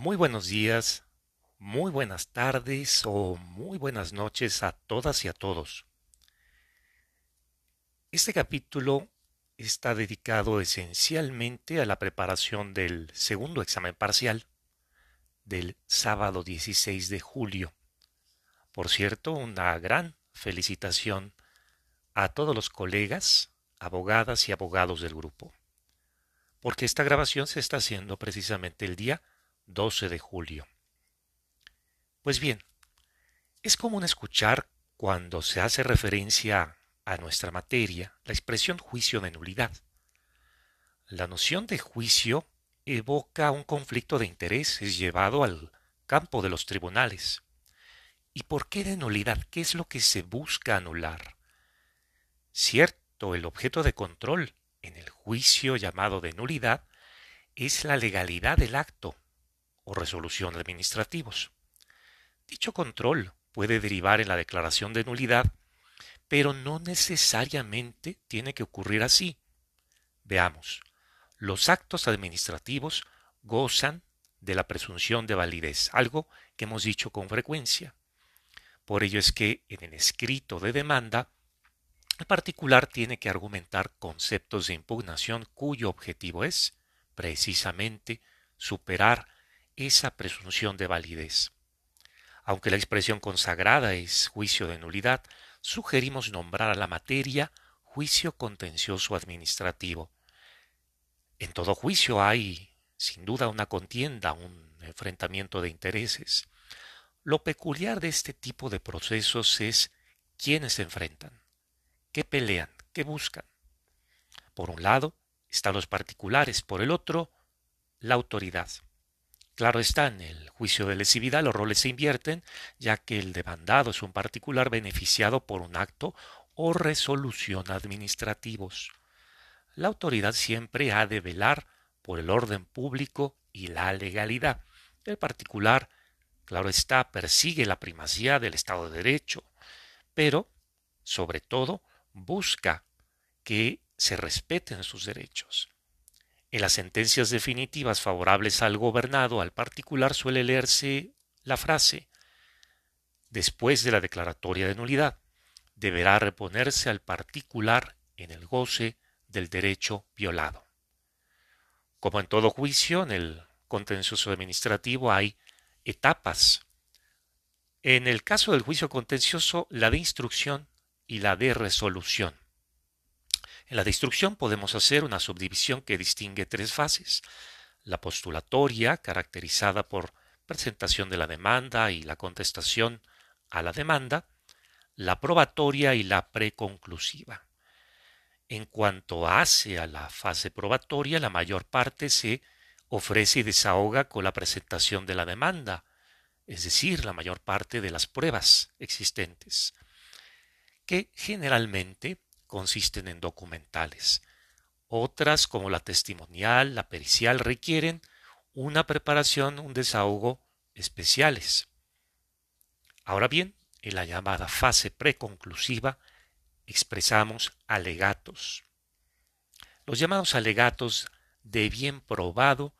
Muy buenos días, muy buenas tardes o muy buenas noches a todas y a todos. Este capítulo está dedicado esencialmente a la preparación del segundo examen parcial del sábado 16 de julio. Por cierto, una gran felicitación a todos los colegas, abogadas y abogados del grupo, porque esta grabación se está haciendo precisamente el día 12 de julio. Pues bien, es común escuchar cuando se hace referencia a nuestra materia la expresión juicio de nulidad. La noción de juicio evoca un conflicto de intereses llevado al campo de los tribunales. ¿Y por qué de nulidad? ¿Qué es lo que se busca anular? Cierto, el objeto de control en el juicio llamado de nulidad es la legalidad del acto, o resolución administrativos. Dicho control puede derivar en la declaración de nulidad, pero no necesariamente tiene que ocurrir así. Veamos, los actos administrativos gozan de la presunción de validez, algo que hemos dicho con frecuencia. Por ello es que en el escrito de demanda, el particular tiene que argumentar conceptos de impugnación cuyo objetivo es, precisamente, superar esa presunción de validez. Aunque la expresión consagrada es juicio de nulidad, sugerimos nombrar a la materia juicio contencioso administrativo. En todo juicio hay, sin duda, una contienda, un enfrentamiento de intereses. Lo peculiar de este tipo de procesos es quiénes se enfrentan, qué pelean, qué buscan. Por un lado están los particulares, por el otro, la autoridad. Claro está, en el juicio de lesividad los roles se invierten, ya que el demandado es un particular beneficiado por un acto o resolución administrativos. La autoridad siempre ha de velar por el orden público y la legalidad. El particular, claro está, persigue la primacía del Estado de Derecho, pero, sobre todo, busca que se respeten sus derechos. En las sentencias definitivas favorables al gobernado, al particular, suele leerse la frase después de la declaratoria de nulidad, deberá reponerse al particular en el goce del derecho violado. Como en todo juicio, en el contencioso administrativo hay etapas. En el caso del juicio contencioso, la de instrucción y la de resolución. En la destrucción podemos hacer una subdivisión que distingue tres fases. La postulatoria, caracterizada por presentación de la demanda y la contestación a la demanda, la probatoria y la preconclusiva. En cuanto hace a la fase probatoria, la mayor parte se ofrece y desahoga con la presentación de la demanda, es decir, la mayor parte de las pruebas existentes, que generalmente consisten en documentales. Otras, como la testimonial, la pericial, requieren una preparación, un desahogo especiales. Ahora bien, en la llamada fase preconclusiva expresamos alegatos. Los llamados alegatos de bien probado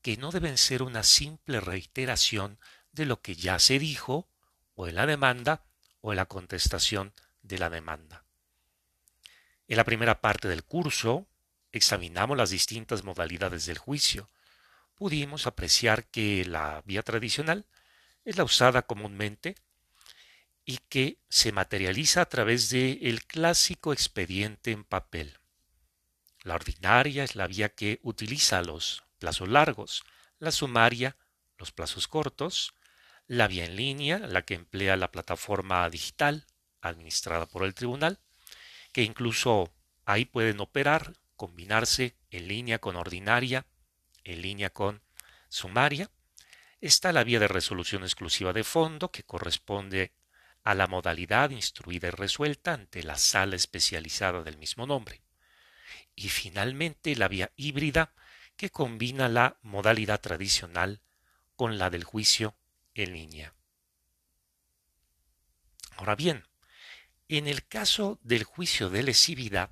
que no deben ser una simple reiteración de lo que ya se dijo o en la demanda o en la contestación de la demanda. En la primera parte del curso examinamos las distintas modalidades del juicio. Pudimos apreciar que la vía tradicional es la usada comúnmente y que se materializa a través del el clásico expediente en papel. La ordinaria es la vía que utiliza los plazos largos, la sumaria los plazos cortos, la vía en línea, la que emplea la plataforma digital administrada por el tribunal, que incluso ahí pueden operar, combinarse en línea con ordinaria, en línea con sumaria. Está la vía de resolución exclusiva de fondo, que corresponde a la modalidad instruida y resuelta ante la sala especializada del mismo nombre. Y finalmente la vía híbrida, que combina la modalidad tradicional con la del juicio en línea. Ahora bien, en el caso del juicio de lesividad,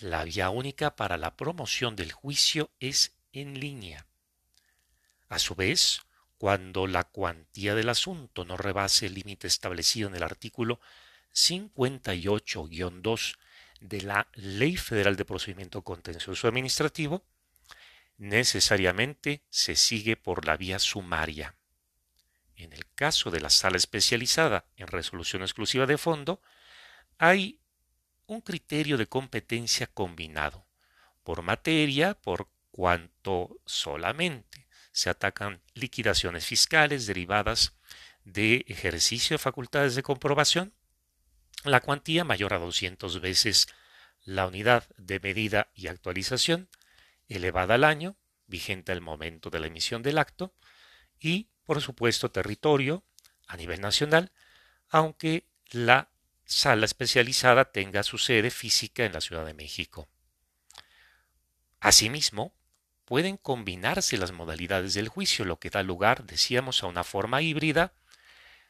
la vía única para la promoción del juicio es en línea. A su vez, cuando la cuantía del asunto no rebase el límite establecido en el artículo 58-2 de la Ley Federal de Procedimiento Contencioso Administrativo, necesariamente se sigue por la vía sumaria. En el caso de la sala especializada en resolución exclusiva de fondo, hay un criterio de competencia combinado, por materia, por cuanto solamente se atacan liquidaciones fiscales derivadas de ejercicio de facultades de comprobación, la cuantía mayor a 200 veces la unidad de medida y actualización, elevada al año, vigente al momento de la emisión del acto, y, por supuesto, territorio a nivel nacional, aunque la sala especializada tenga su sede física en la Ciudad de México. Asimismo, pueden combinarse las modalidades del juicio, lo que da lugar, decíamos, a una forma híbrida,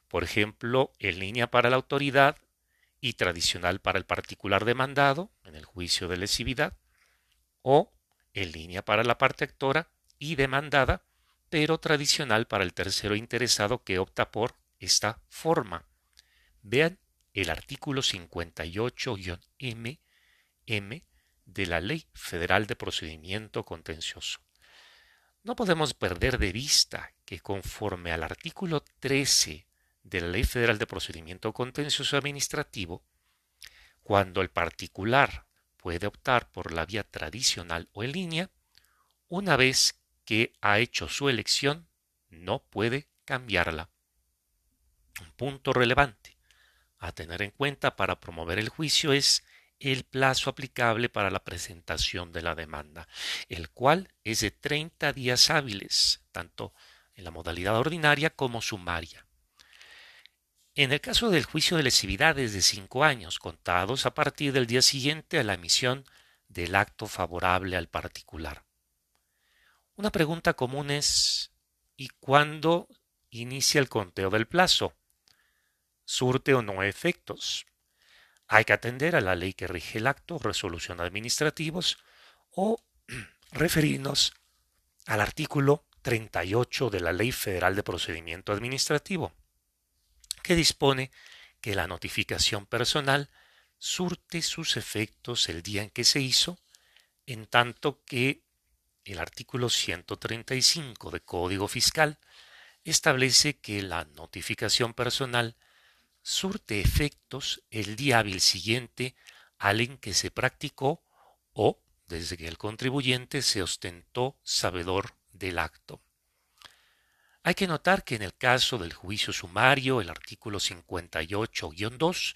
por ejemplo, en línea para la autoridad y tradicional para el particular demandado, en el juicio de lesividad, o en línea para la parte actora y demandada, pero tradicional para el tercero interesado que opta por esta forma. Vean el artículo 58-M de la Ley Federal de Procedimiento Contencioso. No podemos perder de vista que conforme al artículo 13 de la Ley Federal de Procedimiento Contencioso Administrativo, cuando el particular puede optar por la vía tradicional o en línea, una vez que ha hecho su elección, no puede cambiarla. Un punto relevante a tener en cuenta para promover el juicio es el plazo aplicable para la presentación de la demanda, el cual es de 30 días hábiles, tanto en la modalidad ordinaria como sumaria. En el caso del juicio de lesividad es de cinco años, contados a partir del día siguiente a la emisión del acto favorable al particular. Una pregunta común es ¿y cuándo inicia el conteo del plazo? ¿Surte o no efectos? Hay que atender a la ley que rige el acto, resolución administrativos o referirnos al artículo 38 de la Ley Federal de Procedimiento Administrativo que dispone que la notificación personal surte sus efectos el día en que se hizo, en tanto que el artículo 135 de Código Fiscal establece que la notificación personal surte efectos el día hábil siguiente al en que se practicó o desde que el contribuyente se ostentó sabedor del acto. Hay que notar que en el caso del juicio sumario, el artículo 58-2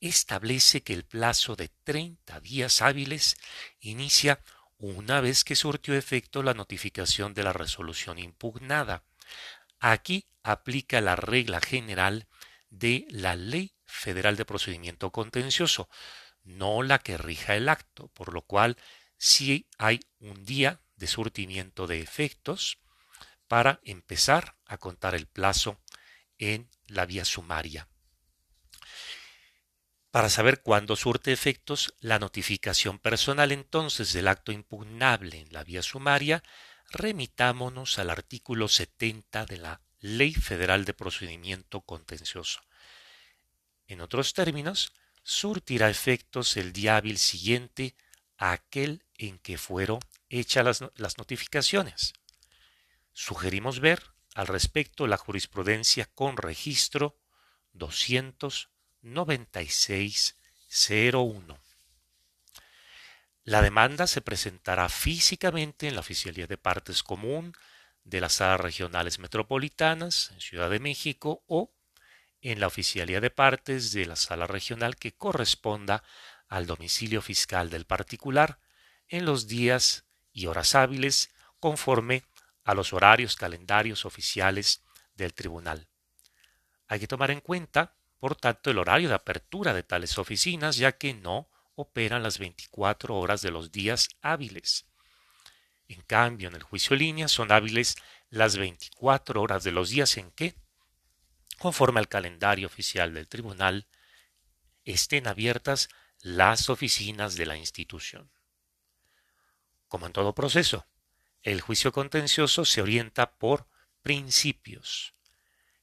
establece que el plazo de 30 días hábiles inicia una vez que surtió efecto la notificación de la resolución impugnada. Aquí aplica la regla general de la Ley Federal de Procedimiento Contencioso, no la que rija el acto, por lo cual si hay un día de surtimiento de efectos, para empezar a contar el plazo en la vía sumaria. Para saber cuándo surte efectos la notificación personal entonces del acto impugnable en la vía sumaria, remitámonos al artículo 70 de la Ley Federal de Procedimiento Contencioso. En otros términos, surtirá efectos el día hábil siguiente a aquel en que fueron hechas las, notificaciones. Sugerimos ver al respecto la jurisprudencia con registro 29601. La demanda se presentará físicamente en la Oficialía de Partes Común de las salas regionales metropolitanas en Ciudad de México o en la Oficialía de Partes de la sala regional que corresponda al domicilio fiscal del particular en los días y horas hábiles conforme a los horarios calendarios oficiales del tribunal. Hay que tomar en cuenta, por tanto, el horario de apertura de tales oficinas, ya que no operan las 24 horas de los días hábiles. En cambio, en el juicio línea son hábiles las 24 horas de los días en que, conforme al calendario oficial del tribunal, estén abiertas las oficinas de la institución. Como en todo proceso, el juicio contencioso se orienta por principios.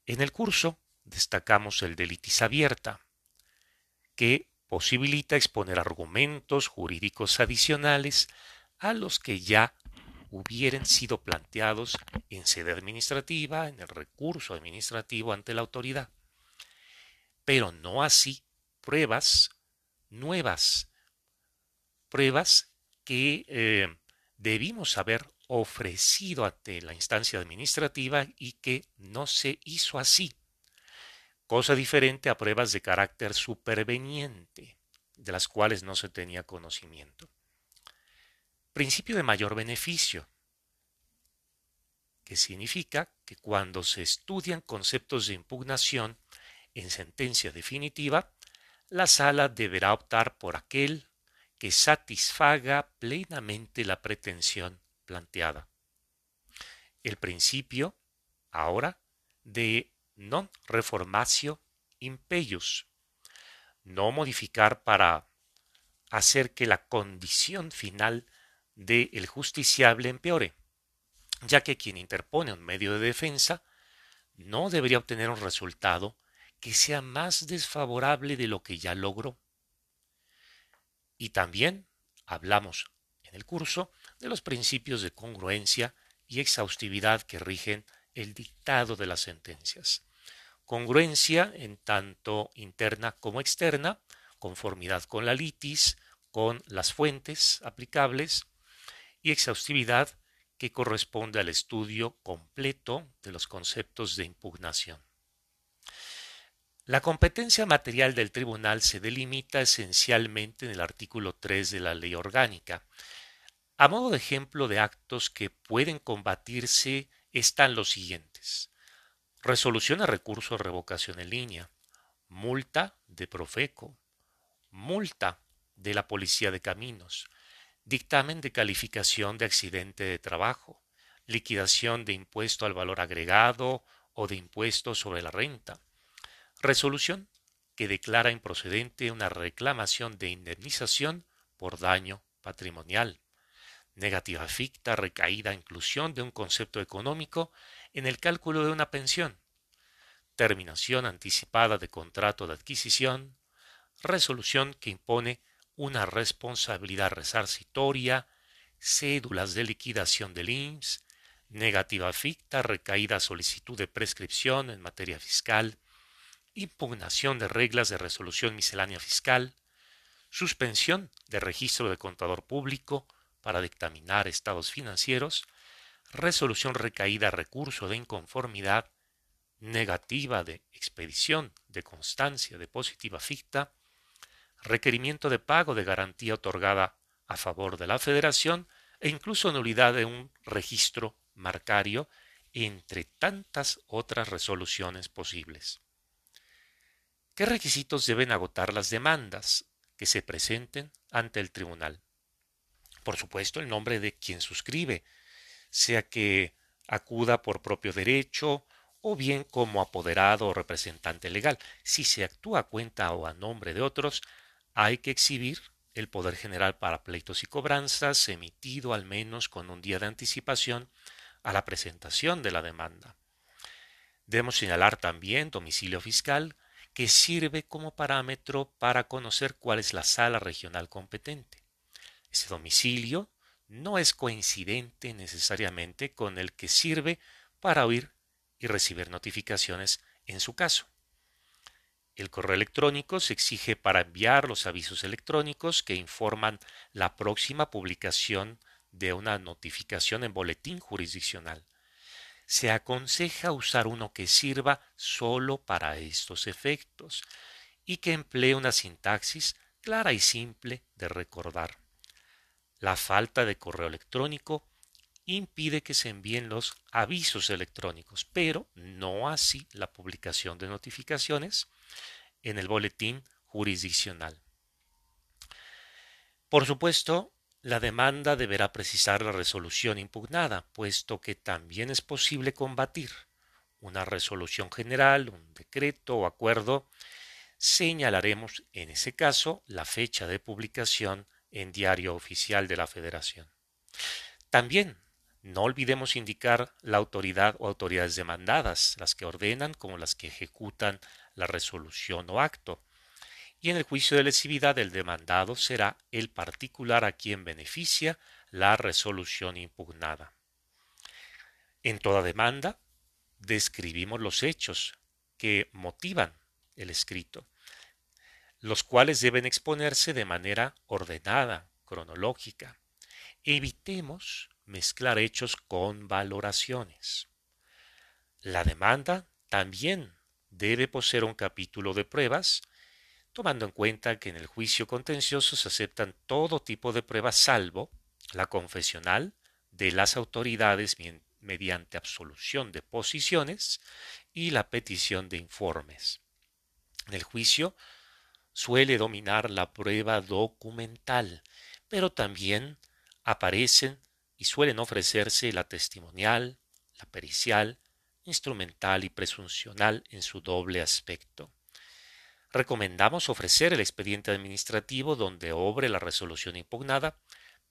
En el curso destacamos el de litis abierta, que posibilita exponer argumentos jurídicos adicionales a los que ya hubieran sido planteados en sede administrativa, en el recurso administrativo ante la autoridad. Pero no así pruebas nuevas, pruebas que eh, debimos haber ofrecido ante la instancia administrativa y que no se hizo así. Cosa diferente a pruebas de carácter superveniente, de las cuales no se tenía conocimiento. Principio de mayor beneficio, que significa que cuando se estudian conceptos de impugnación en sentencia definitiva, la sala deberá optar por aquel que satisfaga plenamente la pretensión planteada. El principio, ahora, de non reformatio impeius, no modificar para hacer que la condición final del justiciable empeore, ya que quien interpone un medio de defensa no debería obtener un resultado que sea más desfavorable de lo que ya logró. Y también hablamos en el curso de los principios de congruencia y exhaustividad que rigen el dictado de las sentencias. Congruencia en tanto interna como externa, conformidad con la litis, con las fuentes aplicables, y exhaustividad que corresponde al estudio completo de los conceptos de impugnación. La competencia material del tribunal se delimita esencialmente en el artículo 3 de la ley orgánica. A modo de ejemplo de actos que pueden combatirse están los siguientes. Resolución a recurso de revocación en línea, multa de Profeco, multa de la Policía de Caminos, dictamen de calificación de accidente de trabajo, liquidación de impuesto al valor agregado o de impuesto sobre la renta, resolución que declara improcedente una reclamación de indemnización por daño patrimonial, negativa ficta, recaída, inclusión de un concepto económico en el cálculo de una pensión, terminación anticipada de contrato de adquisición, resolución que impone una responsabilidad resarcitoria, cédulas de liquidación del IMSS, negativa ficta, recaída solicitud de prescripción en materia fiscal, impugnación de reglas de resolución miscelánea fiscal, suspensión de registro de contador público para dictaminar estados financieros, resolución recaída recurso de inconformidad, negativa de expedición de constancia de positiva ficta, requerimiento de pago de garantía otorgada a favor de la Federación e incluso nulidad de un registro marcario, entre tantas otras resoluciones posibles. ¿Qué requisitos deben agotar las demandas que se presenten ante el tribunal? Por supuesto, el nombre de quien suscribe, sea que acuda por propio derecho o bien como apoderado o representante legal. Si se actúa a cuenta o a nombre de otros, hay que exhibir el poder general para pleitos y cobranzas emitido al menos con un día de anticipación a la presentación de la demanda. Debemos señalar también domicilio fiscal que sirve como parámetro para conocer cuál es la sala regional competente. Ese domicilio no es coincidente necesariamente con el que sirve para oír y recibir notificaciones en su caso. El correo electrónico se exige para enviar los avisos electrónicos que informan la próxima publicación de una notificación en boletín jurisdiccional. Se aconseja usar uno que sirva solo para estos efectos y que emplee una sintaxis clara y simple de recordar. La falta de correo electrónico impide que se envíen los avisos electrónicos, pero no así la publicación de notificaciones en el boletín jurisdiccional. Por supuesto, la demanda deberá precisar la resolución impugnada, puesto que también es posible combatir una resolución general, un decreto o acuerdo. Señalaremos en ese caso la fecha de publicación en Diario Oficial de la Federación. También No olvidemos indicar la autoridad o autoridades demandadas, las que ordenan como las que ejecutan la resolución o acto. Y en el juicio de lesividad el demandado será el particular a quien beneficia la resolución impugnada. En toda demanda describimos los hechos que motivan el escrito, los cuales deben exponerse de manera ordenada, cronológica. Evitemos mezclar hechos con valoraciones. La demanda también debe poseer un capítulo de pruebas, tomando en cuenta que en el juicio contencioso se aceptan todo tipo de pruebas salvo la confesional de las autoridades mediante absolución de posiciones y la petición de informes. En el juicio suele dominar la prueba documental, pero también aparecen y suelen ofrecerse la testimonial, la pericial, instrumental y presuncional en su doble aspecto. Recomendamos ofrecer el expediente administrativo donde obre la resolución impugnada,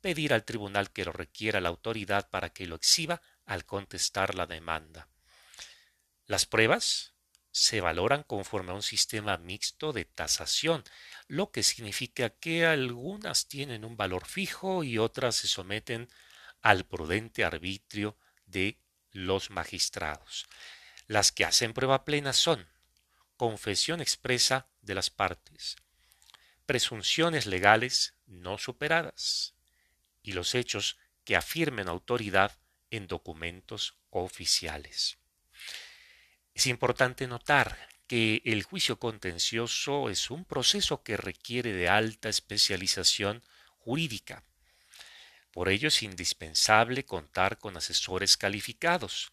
pedir al tribunal que lo requiera la autoridad para que lo exhiba al contestar la demanda. Las pruebas se valoran conforme a un sistema mixto de tasación, lo que significa que algunas tienen un valor fijo y otras se someten al prudente arbitrio de los magistrados. Las que hacen prueba plena son confesión expresa de las partes, presunciones legales no superadas y los hechos que afirmen autoridad en documentos oficiales. Es importante notar que el juicio contencioso es un proceso que requiere de alta especialización jurídica. Por ello es indispensable contar con asesores calificados.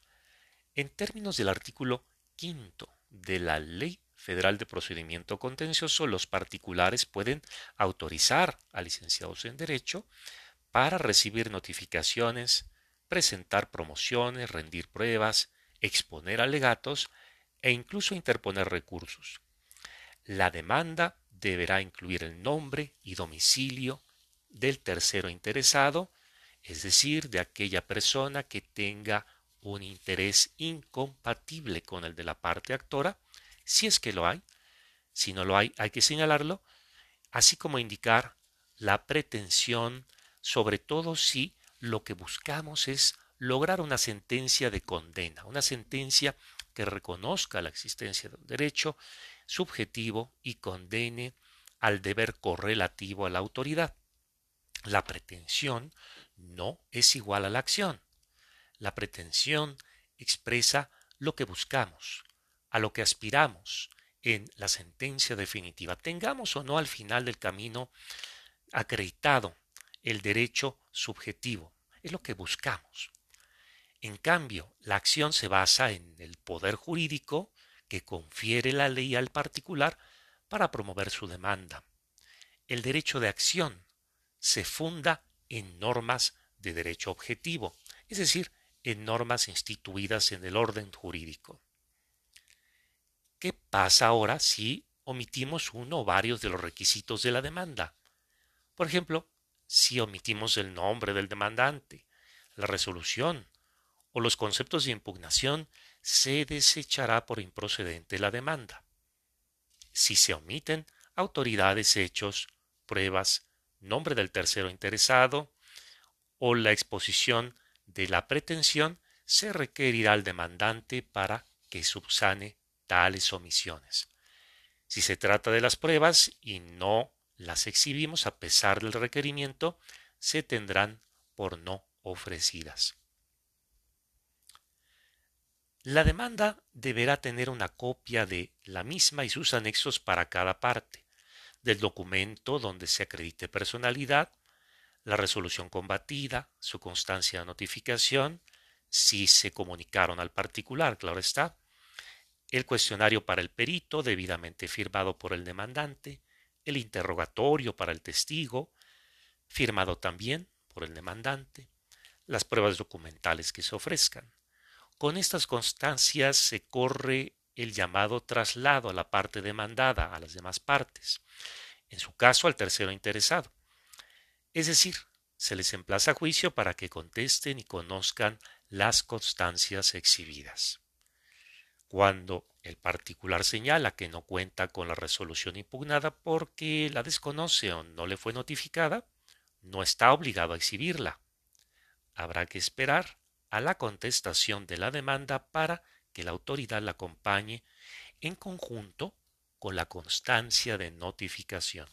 En términos del artículo quinto de la Ley Federal de Procedimiento Contencioso, los particulares pueden autorizar a licenciados en Derecho para recibir notificaciones, presentar promociones, rendir pruebas, exponer alegatos e incluso interponer recursos. La demanda deberá incluir el nombre y domicilio del tercero interesado, es decir, de aquella persona que tenga un interés incompatible con el de la parte actora, si es que lo hay, si no lo hay, hay que señalarlo, así como indicar la pretensión, sobre todo si lo que buscamos es lograr una sentencia de condena, una sentencia que reconozca la existencia de un derecho subjetivo y condene al deber correlativo a la autoridad. La pretensión no es igual a la acción. La pretensión expresa lo que buscamos, a lo que aspiramos en la sentencia definitiva. Tengamos o no al final del camino acreditado el derecho subjetivo. Es lo que buscamos. En cambio, la acción se basa en el poder jurídico que confiere la ley al particular para promover su demanda. El derecho de acción se funda en normas de derecho objetivo, es decir, en normas instituidas en el orden jurídico. ¿Qué pasa ahora si omitimos uno o varios de los requisitos de la demanda? Por ejemplo, si omitimos el nombre del demandante, la resolución o los conceptos de impugnación, se desechará por improcedente la demanda. Si se omiten autoridades, hechos, pruebas, nombre del tercero interesado o la exposición de la pretensión, se requerirá al demandante para que subsane tales omisiones. Si se trata de las pruebas y no las exhibimos a pesar del requerimiento, se tendrán por no ofrecidas. La demanda deberá tener una copia de la misma y sus anexos para cada parte, del documento donde se acredite personalidad, la resolución combatida, su constancia de notificación, si se comunicaron al particular, claro está, el cuestionario para el perito debidamente firmado por el demandante, el interrogatorio para el testigo, firmado también por el demandante, las pruebas documentales que se ofrezcan. Con estas constancias se corre el llamado traslado a la parte demandada, a las demás partes, en su caso al tercero interesado. Es decir, se les emplaza a juicio para que contesten y conozcan las constancias exhibidas. Cuando el particular señala que no cuenta con la resolución impugnada porque la desconoce o no le fue notificada, no está obligado a exhibirla. Habrá que esperar a la contestación de la demanda para que la autoridad la acompañe en conjunto con la constancia de notificación.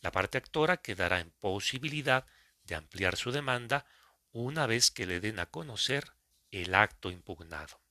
La parte actora quedará en posibilidad de ampliar su demanda una vez que le den a conocer el acto impugnado.